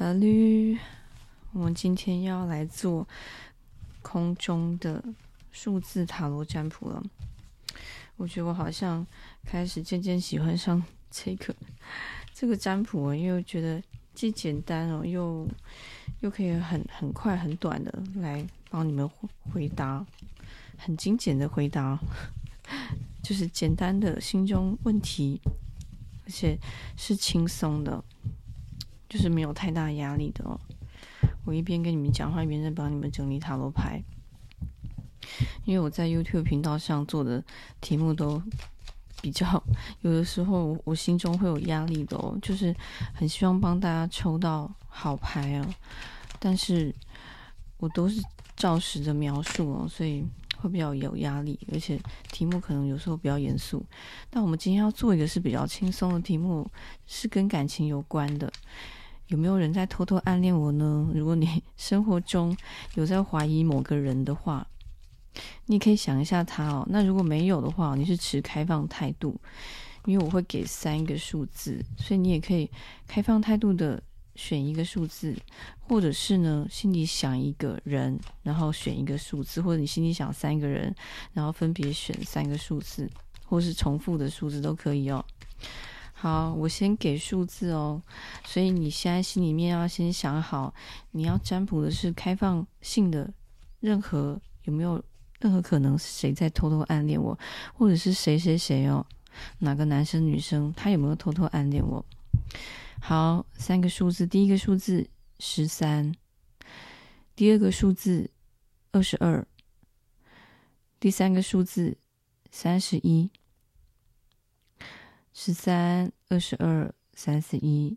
法律，我们今天要来做空中的数字塔罗占卜了。我觉得我好像开始渐渐喜欢上这个这个占卜，因为我觉得既简单哦，又又可以很很快很短的来帮你们回答，很精简的回答，就是简单的心中问题，而且是轻松的。就是没有太大压力的哦。我一边跟你们讲话，一边在帮你们整理塔罗牌。因为我在 YouTube 频道上做的题目都比较，有的时候我心中会有压力的哦，就是很希望帮大家抽到好牌啊，但是我都是照实的描述哦，所以会比较有压力，而且题目可能有时候比较严肃。但我们今天要做一个是比较轻松的题目，是跟感情有关的。有没有人在偷偷暗恋我呢？如果你生活中有在怀疑某个人的话，你可以想一下他哦。那如果没有的话，你是持开放态度，因为我会给三个数字，所以你也可以开放态度的选一个数字，或者是呢，心里想一个人，然后选一个数字，或者你心里想三个人，然后分别选三个数字，或是重复的数字都可以哦。好，我先给数字哦，所以你现在心里面要先想好，你要占卜的是开放性的，任何有没有任何可能谁在偷偷暗恋我，或者是谁谁谁哦，哪个男生女生他有没有偷偷暗恋我？好，三个数字，第一个数字十三，第二个数字二十二，第三个数字三十一。十三、二十二、三十一，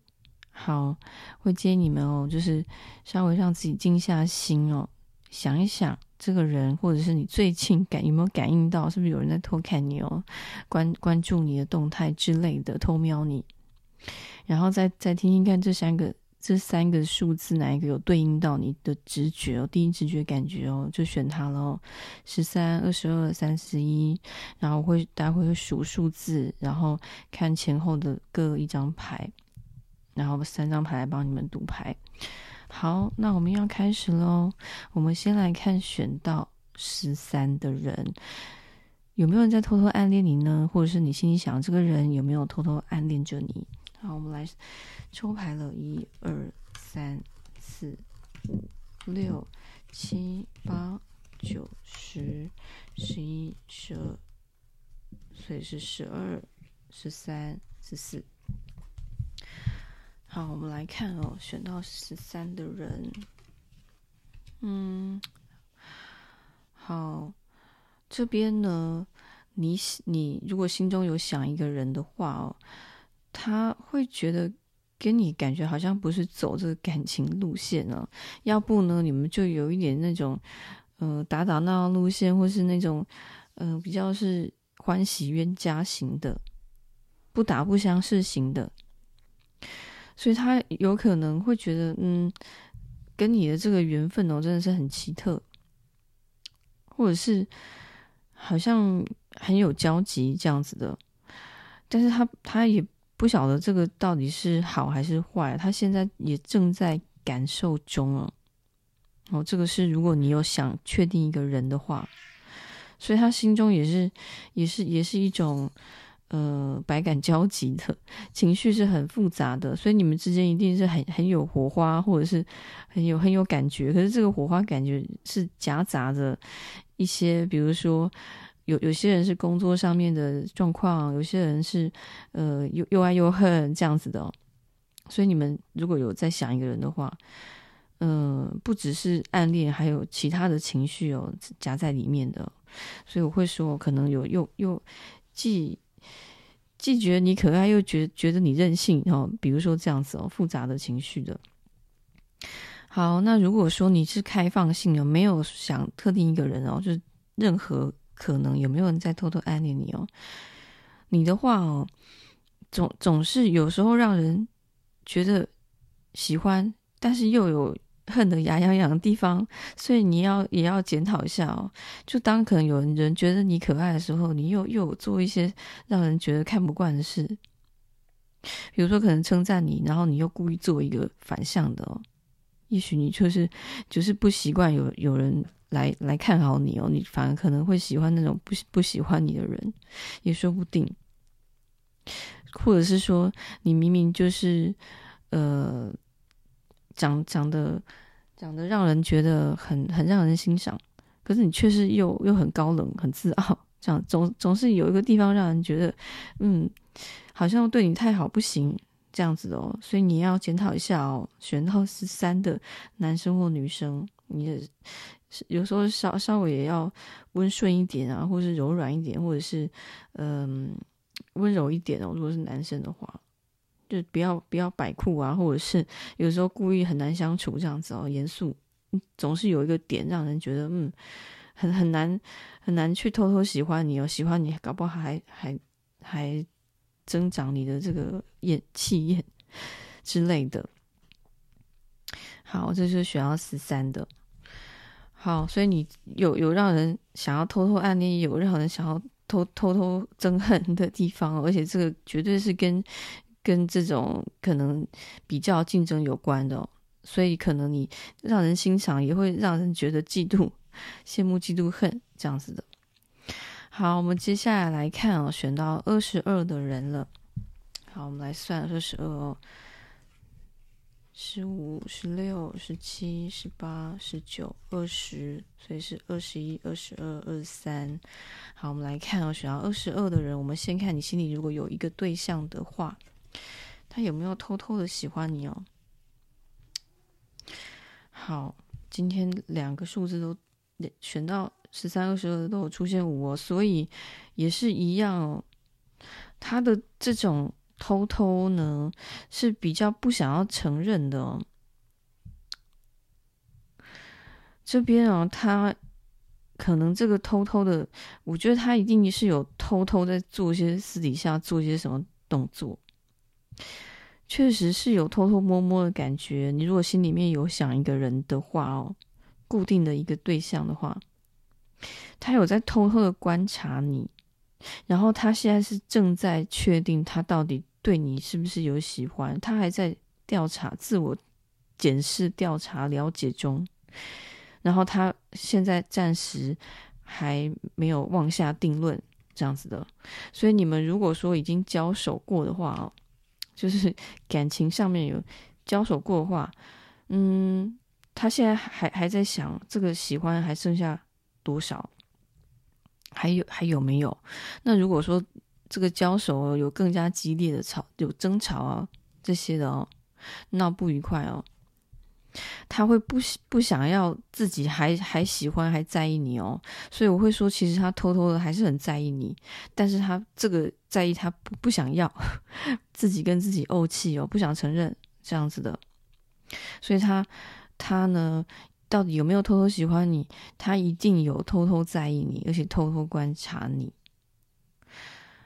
好，会接你们哦，就是稍微让自己静下心哦，想一想这个人，或者是你最近感有没有感应到，是不是有人在偷看你哦，关关注你的动态之类的，偷瞄你，然后再再听听看这三个。这三个数字哪一个有对应到你的直觉哦？第一直觉感觉哦，就选它喽。十三、二十二、三十一，然后会待会会数数字，然后看前后的各一张牌，然后三张牌来帮你们读牌。好，那我们要开始喽。我们先来看选到十三的人，有没有人在偷偷暗恋你呢？或者是你心里想这个人有没有偷偷暗恋着你？好，我们来抽牌了，一二三四五六七八九十十一十二，所以是十二十三十四。好，我们来看哦，选到十三的人，嗯，好，这边呢，你你如果心中有想一个人的话哦。他会觉得跟你感觉好像不是走这个感情路线呢，要不呢，你们就有一点那种，呃，打打闹闹路线，或是那种，呃，比较是欢喜冤家型的，不打不相识型的，所以他有可能会觉得，嗯，跟你的这个缘分哦，真的是很奇特，或者是好像很有交集这样子的，但是他他也。不晓得这个到底是好还是坏，他现在也正在感受中哦。哦，这个是如果你有想确定一个人的话，所以他心中也是也是也是一种呃百感交集的情绪，是很复杂的。所以你们之间一定是很很有火花，或者是很有很有感觉。可是这个火花感觉是夹杂着一些，比如说。有有些人是工作上面的状况，有些人是呃又又爱又恨这样子的哦，所以你们如果有在想一个人的话，嗯、呃，不只是暗恋，还有其他的情绪哦夹在里面的，所以我会说可能有又又既既觉得你可爱，又觉觉得你任性哦，比如说这样子哦，复杂的情绪的。好，那如果说你是开放性的，没有想特定一个人哦，就是任何。可能有没有人在偷偷暗恋你哦？你的话哦，总总是有时候让人觉得喜欢，但是又有恨得牙痒痒的地方，所以你要也要检讨一下哦。就当可能有人觉得你可爱的时候，你又又有做一些让人觉得看不惯的事，比如说可能称赞你，然后你又故意做一个反向的哦，也许你就是就是不习惯有有人来来看好你哦，你反而可能会喜欢那种不不喜欢你的人，也说不定。或者是说你明明就是呃长长得长得让人觉得很很让人欣赏，可是你却是又又很高冷很自傲，这样总总是有一个地方让人觉得嗯。好像对你太好不行，这样子哦，所以你要检讨一下哦。选到十三的男生或女生，你的有时候稍稍微也要温顺一点啊，或是柔软一点，或者是嗯温柔一点哦。如果是男生的话，就不要不要摆酷啊，或者是有时候故意很难相处这样子哦，严肃，总是有一个点让人觉得嗯很很难很难去偷偷喜欢你哦，喜欢你搞不好还还还。增长你的这个厌气焰之类的。好，这是选到十三的。好，所以你有有让人想要偷偷暗恋，有让人想要偷偷偷憎恨的地方，而且这个绝对是跟跟这种可能比较竞争有关的。哦所以可能你让人欣赏，也会让人觉得嫉妒、羡慕、嫉妒、恨这样子的。好，我们接下来来看哦，选到二十二的人了。好，我们来算二十二哦，十五、十六、十七、十八、十九、二十，所以是二十一、二十二、二十三。好，我们来看哦，选到二十二的人，我们先看你心里如果有一个对象的话，他有没有偷偷的喜欢你哦？好，今天两个数字都选到。十三、二十二都有出现五哦，所以也是一样哦。他的这种偷偷呢，是比较不想要承认的。这边啊，他可能这个偷偷的，我觉得他一定是有偷偷在做一些私底下做一些什么动作，确实是有偷偷摸摸的感觉。你如果心里面有想一个人的话哦，固定的一个对象的话。他有在偷偷的观察你，然后他现在是正在确定他到底对你是不是有喜欢，他还在调查、自我检视、调查、了解中。然后他现在暂时还没有妄下定论，这样子的。所以你们如果说已经交手过的话哦，就是 感情上面有交手过的话，嗯，他现在还还在想这个喜欢还剩下。多少？还有还有没有？那如果说这个交手有更加激烈的吵，有争吵啊这些的哦，闹不愉快哦，他会不不想要自己还还喜欢还在意你哦，所以我会说，其实他偷偷的还是很在意你，但是他这个在意他不不想要 自己跟自己怄气哦，不想承认这样子的，所以他他呢。到底有没有偷偷喜欢你？他一定有偷偷在意你，而且偷偷观察你。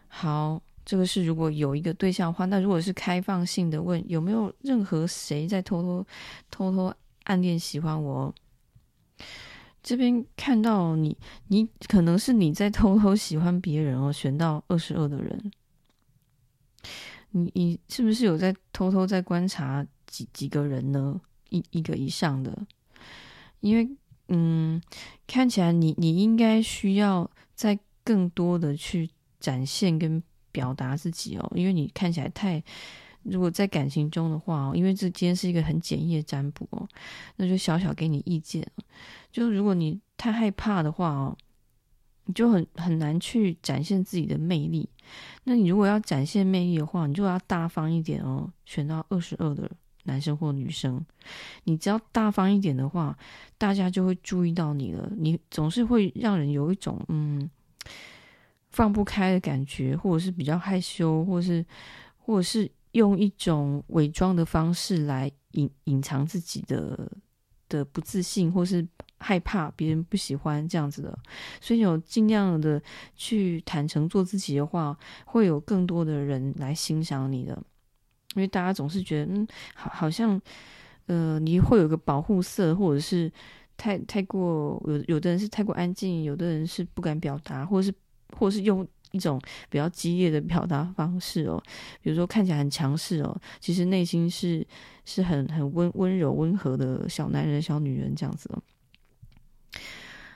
好，这个是如果有一个对象的话，那如果是开放性的问，有没有任何谁在偷偷偷偷暗恋喜欢我？这边看到你，你可能是你在偷偷喜欢别人哦。选到二十二的人，你你是不是有在偷偷在观察几几个人呢？一一个以上的。因为，嗯，看起来你你应该需要再更多的去展现跟表达自己哦。因为你看起来太，如果在感情中的话，因为这今天是一个很简易的占卜哦，那就小小给你意见。就如果你太害怕的话哦，你就很很难去展现自己的魅力。那你如果要展现魅力的话，你就要大方一点哦。选到二十二的。男生或女生，你只要大方一点的话，大家就会注意到你了。你总是会让人有一种嗯放不开的感觉，或者是比较害羞，或者是或者是用一种伪装的方式来隐隐藏自己的的不自信，或是害怕别人不喜欢这样子的。所以有尽量的去坦诚做自己的话，会有更多的人来欣赏你的。因为大家总是觉得，嗯，好，好像，呃，你会有个保护色，或者是太太过有有的人是太过安静，有的人是不敢表达，或者是或是用一种比较激烈的表达方式哦，比如说看起来很强势哦，其实内心是是很很温温柔温和的小男人、小女人这样子哦。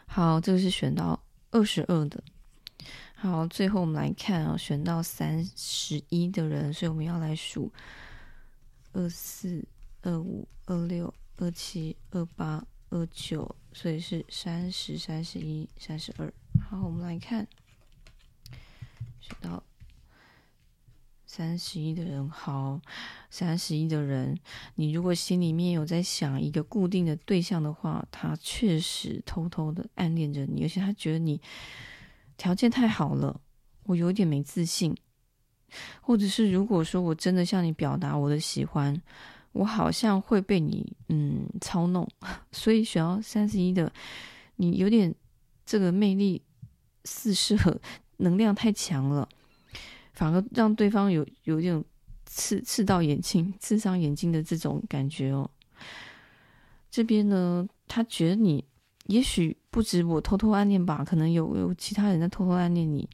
好，这个是选到二十二的。好，最后我们来看啊，选到三十一的人，所以我们要来数二四、二五、二六、二七、二八、二九，所以是三十、三十一、三十二。好，我们来看。选到三十一的人，好，三十一的人，你如果心里面有在想一个固定的对象的话，他确实偷偷的暗恋着你，而且他觉得你条件太好了，我有点没自信，或者是如果说我真的向你表达我的喜欢，我好像会被你嗯操弄，所以选到三十一的，你有点这个魅力四射。能量太强了，反而让对方有有一种刺刺到眼睛、刺伤眼睛的这种感觉哦。这边呢，他觉得你也许不止我偷偷暗恋吧，可能有有其他人在偷偷暗恋你，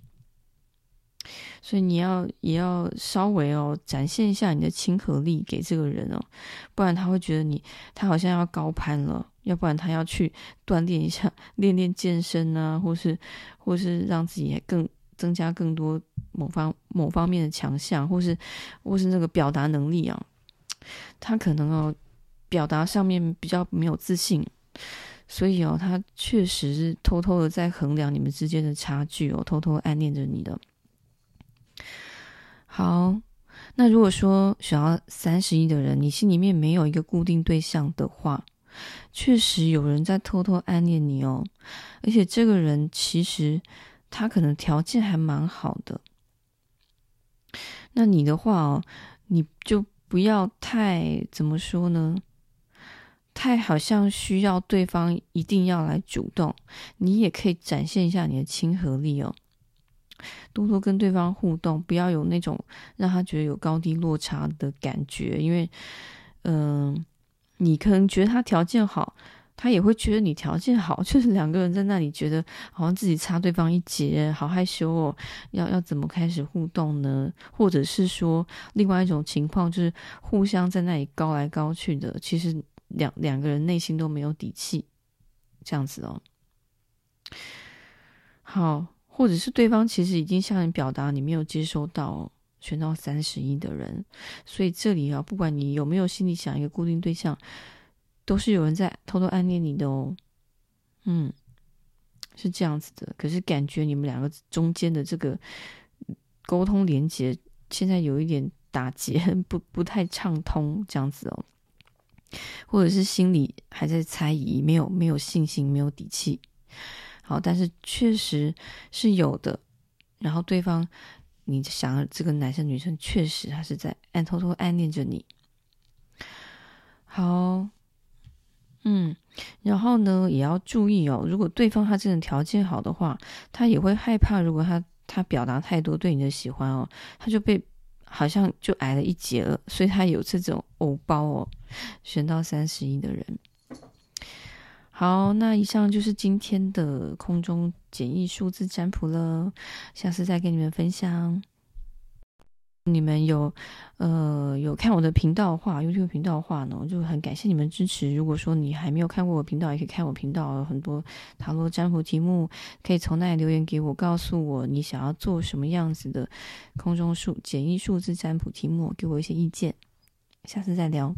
所以你要也要稍微哦展现一下你的亲和力给这个人哦，不然他会觉得你他好像要高攀了。要不然他要去锻炼一下，练练健身啊，或是或是让自己更。增加更多某方某方面的强项，或是或是那个表达能力啊，他可能哦表达上面比较没有自信，所以哦他确实是偷偷的在衡量你们之间的差距哦，偷偷暗恋着你的。好，那如果说想要三十一的人，你心里面没有一个固定对象的话，确实有人在偷偷暗恋你哦，而且这个人其实。他可能条件还蛮好的，那你的话哦，你就不要太怎么说呢？太好像需要对方一定要来主动，你也可以展现一下你的亲和力哦，多多跟对方互动，不要有那种让他觉得有高低落差的感觉，因为，嗯、你可能觉得他条件好。他也会觉得你条件好，就是两个人在那里觉得好像自己差对方一截，好害羞哦。要要怎么开始互动呢？或者是说，另外一种情况就是互相在那里高来高去的，其实两两个人内心都没有底气，这样子哦。好，或者是对方其实已经向你表达你没有接收到哦，选到三十一的人，所以这里啊，不管你有没有心里想一个固定对象。都是有人在偷偷暗恋你的哦，嗯，是这样子的。可是感觉你们两个中间的这个沟通连接，现在有一点打结，不不太畅通，这样子哦。或者是心里还在猜疑，没有没有信心，没有底气。好，但是确实是有的。然后对方，你想这个男生女生确实还是在暗偷偷暗恋着你。好。嗯，然后呢，也要注意哦。如果对方他真的条件好的话，他也会害怕。如果他他表达太多对你的喜欢哦，他就被好像就矮了一截了。所以他有这种偶包哦。选到三十一的人，好，那以上就是今天的空中简易数字占卜了。下次再跟你们分享。你们有，呃，有看我的频道话，YouTube 频道话呢，我就很感谢你们支持。如果说你还没有看过我频道，也可以看我频道，很多塔罗占卜题目，可以从那里留言给我，告诉我你想要做什么样子的空中数简易数字占卜题目，给我一些意见。下次再聊。